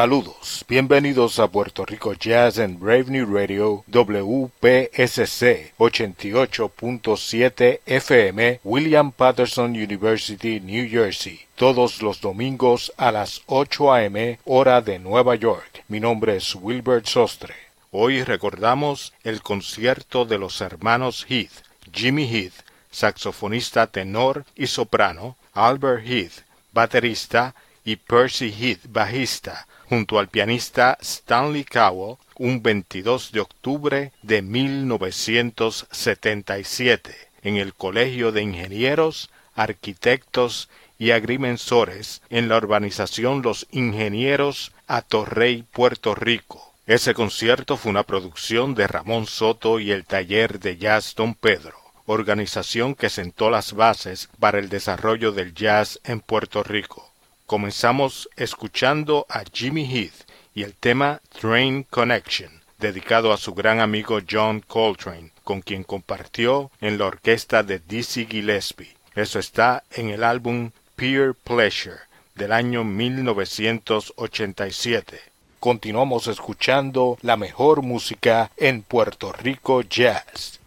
Saludos, bienvenidos a Puerto Rico Jazz en Brave New Radio WPSC 88.7 FM William Patterson University, New Jersey, todos los domingos a las 8 a.m. hora de Nueva York. Mi nombre es Wilbert Sostre. Hoy recordamos el concierto de los hermanos Heath, Jimmy Heath, saxofonista tenor y soprano, Albert Heath, baterista, y Percy Heath, bajista, junto al pianista Stanley Cowell un 22 de octubre de 1977 en el Colegio de Ingenieros, Arquitectos y Agrimensores en la urbanización Los Ingenieros a Torrey, Puerto Rico. Ese concierto fue una producción de Ramón Soto y el taller de jazz Don Pedro, organización que sentó las bases para el desarrollo del jazz en Puerto Rico. Comenzamos escuchando a Jimmy Heath y el tema Train Connection, dedicado a su gran amigo John Coltrane, con quien compartió en la orquesta de Dizzy Gillespie. Eso está en el álbum Peer Pleasure del año 1987. Continuamos escuchando la mejor música en Puerto Rico Jazz.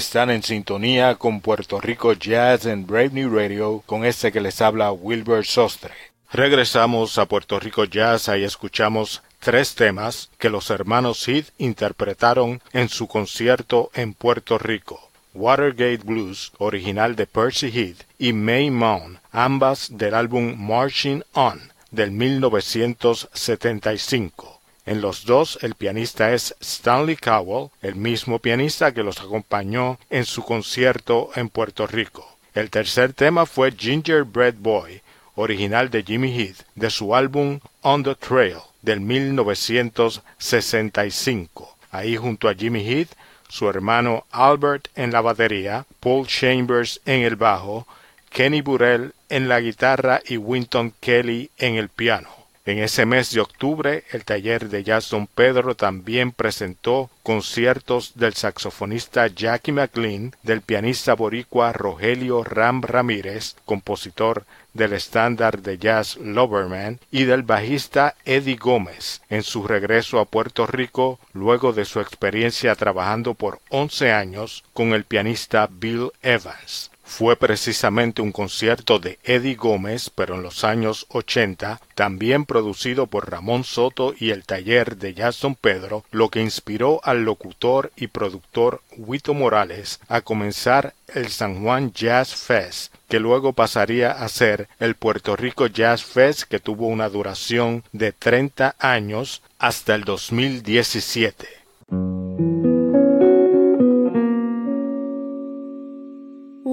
Están en sintonía con Puerto Rico Jazz en Brave New Radio con este que les habla Wilbur Sostre. Regresamos a Puerto Rico Jazz y escuchamos tres temas que los hermanos Heath interpretaron en su concierto en Puerto Rico. Watergate Blues, original de Percy Heath, y May Mound, ambas del álbum Marching On del 1975. En los dos el pianista es Stanley Cowell, el mismo pianista que los acompañó en su concierto en Puerto Rico. El tercer tema fue Gingerbread Boy, original de Jimmy Heath, de su álbum On the Trail del 1965. Ahí junto a Jimmy Heath, su hermano Albert en la batería, Paul Chambers en el bajo, Kenny Burrell en la guitarra y Winton Kelly en el piano. En ese mes de octubre, el taller de jazz Don Pedro también presentó conciertos del saxofonista Jackie McLean, del pianista boricua Rogelio Ram Ramírez, compositor del estándar de jazz Loverman, y del bajista Eddie Gómez, en su regreso a Puerto Rico luego de su experiencia trabajando por once años con el pianista Bill Evans. Fue precisamente un concierto de Eddie Gómez, pero en los años 80, también producido por Ramón Soto y el taller de Jazz Don Pedro, lo que inspiró al locutor y productor Huito Morales a comenzar el San Juan Jazz Fest, que luego pasaría a ser el Puerto Rico Jazz Fest, que tuvo una duración de 30 años hasta el 2017.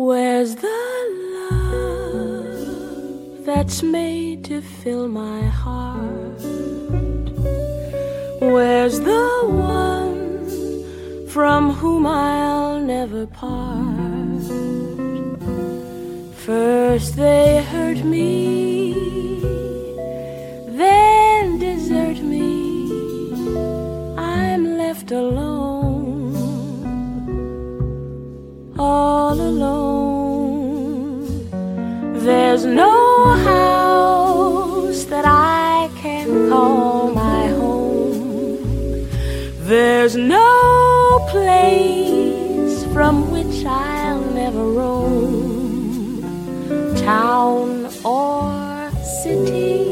Where's the love that's made to fill my heart? Where's the one from whom I'll never part? First they hurt me, then desert me. I'm left alone, all alone. There's no place from which I'll never roam, town or city.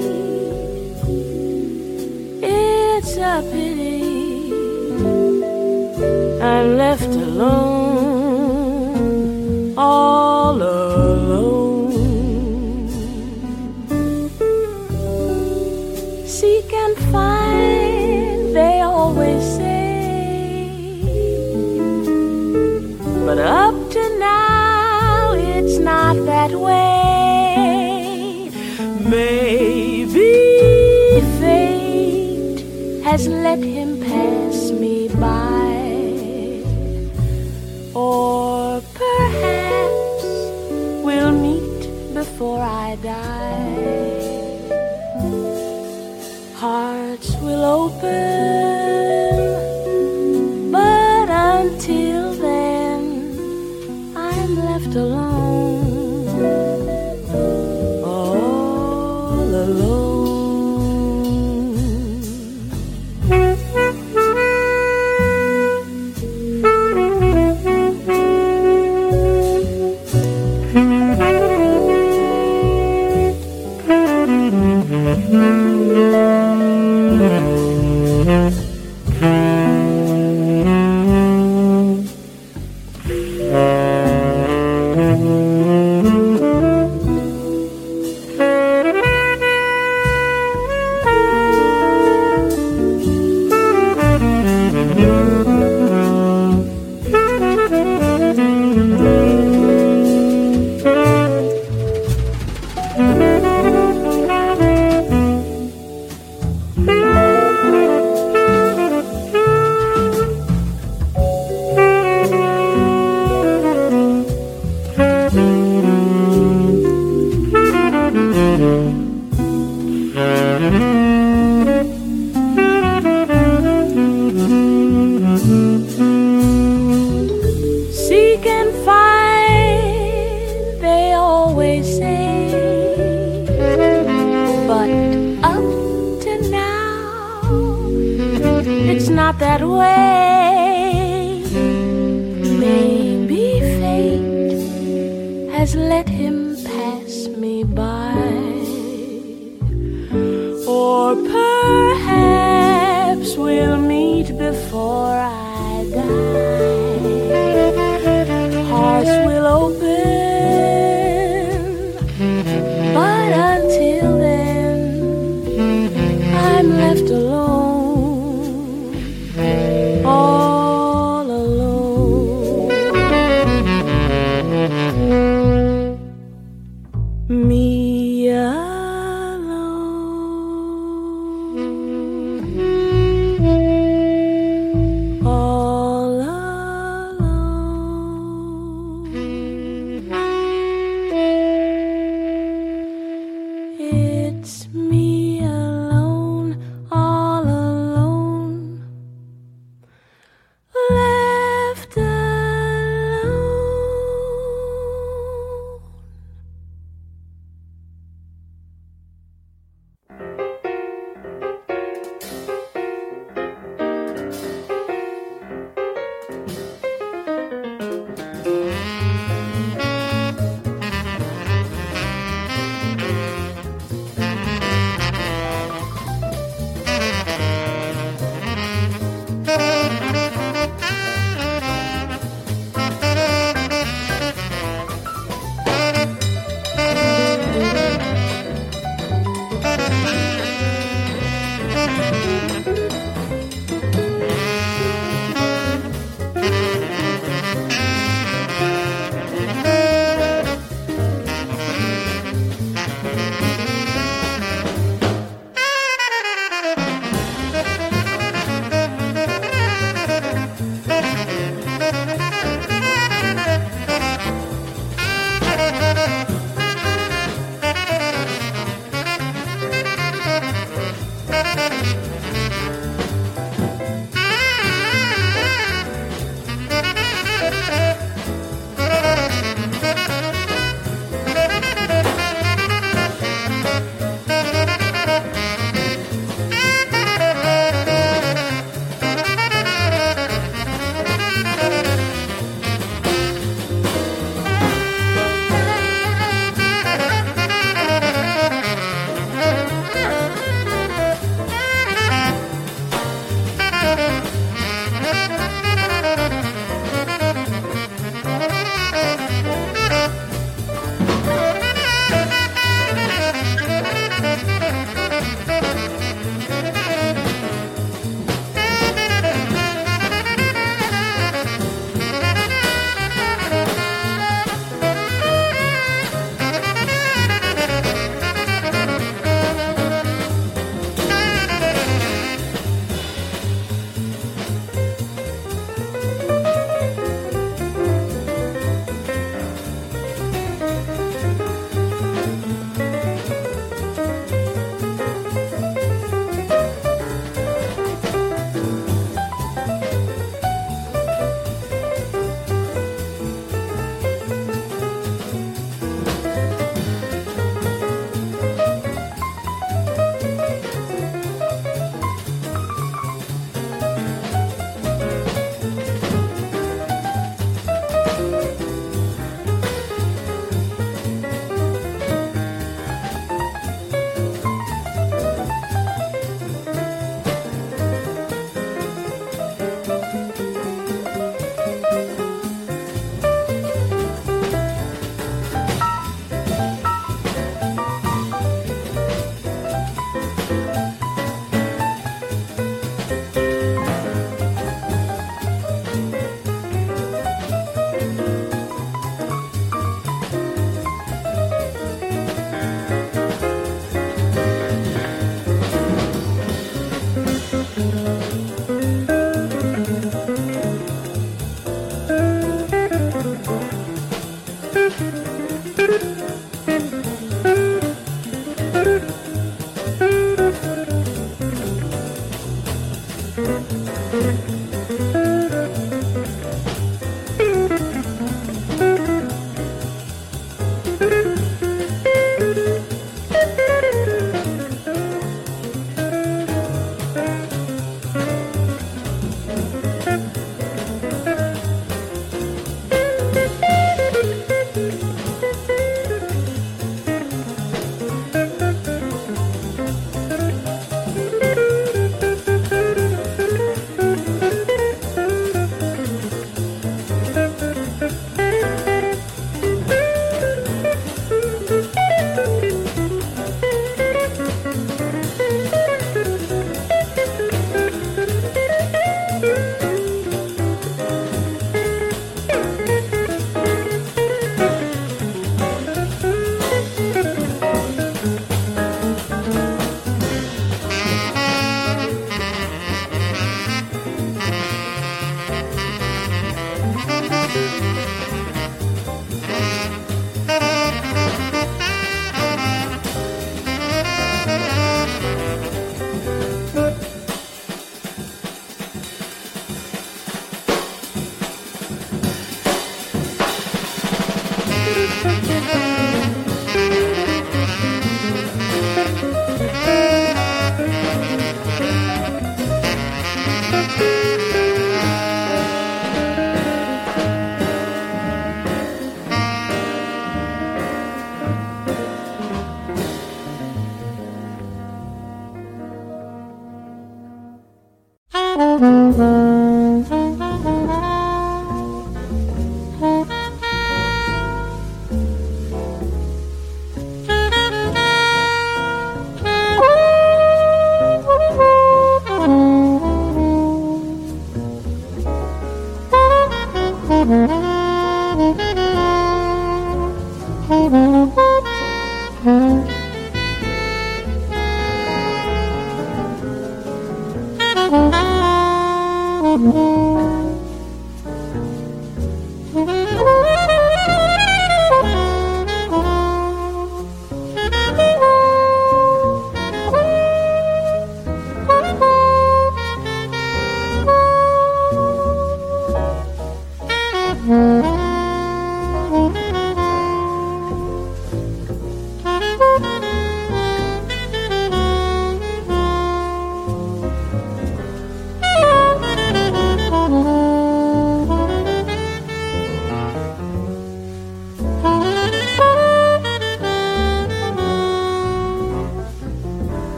It's a pity I'm left alone. let him pass me by. Or perhaps we'll meet before I die. Hearts will open.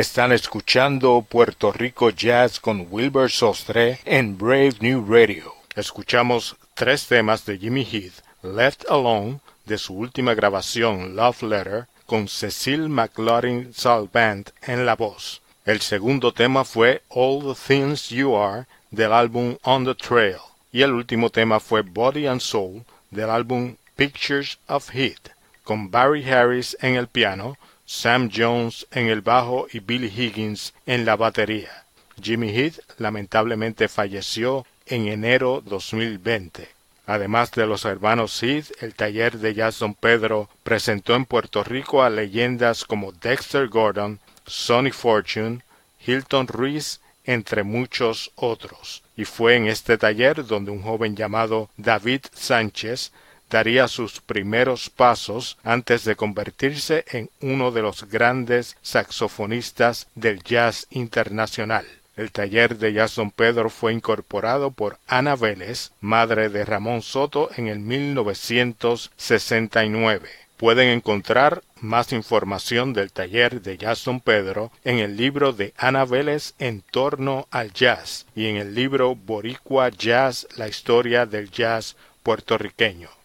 Están escuchando Puerto Rico Jazz con Wilbur Sostre en Brave New Radio. Escuchamos tres temas de Jimmy Heath, Left Alone, de su última grabación Love Letter, con Cecil McLaurin Band en la voz. El segundo tema fue All the Things You Are del álbum On the Trail y el último tema fue Body and Soul del álbum Pictures of Heat con Barry Harris en el piano, Sam Jones en el bajo y Billy Higgins en la batería. Jimmy Heath lamentablemente falleció en enero 2020. Además de los hermanos Heath, el taller de Jazz Don Pedro presentó en Puerto Rico a leyendas como Dexter Gordon, Sonny Fortune, Hilton Ruiz, entre muchos otros. Y fue en este taller donde un joven llamado David Sánchez daría sus primeros pasos antes de convertirse en uno de los grandes saxofonistas del jazz internacional. El taller de Jazz Don Pedro fue incorporado por Ana Vélez, madre de Ramón Soto, en el 1969. Pueden encontrar más información del taller de Jazz Don Pedro en el libro de Ana Vélez en torno al jazz y en el libro Boricua Jazz, la historia del jazz puertorriqueño.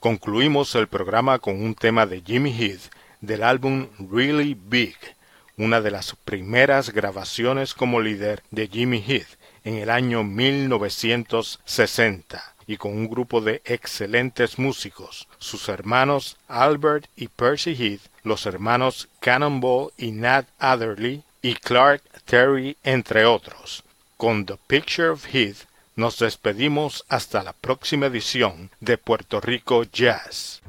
Concluimos el programa con un tema de Jimmy Heath del álbum Really Big una de las primeras grabaciones como líder de Jimmy Heath en el año 1960 y con un grupo de excelentes músicos, sus hermanos Albert y Percy Heath, los hermanos Cannonball y Nat Adderley y Clark Terry, entre otros. Con The Picture of Heath nos despedimos hasta la próxima edición de Puerto Rico Jazz.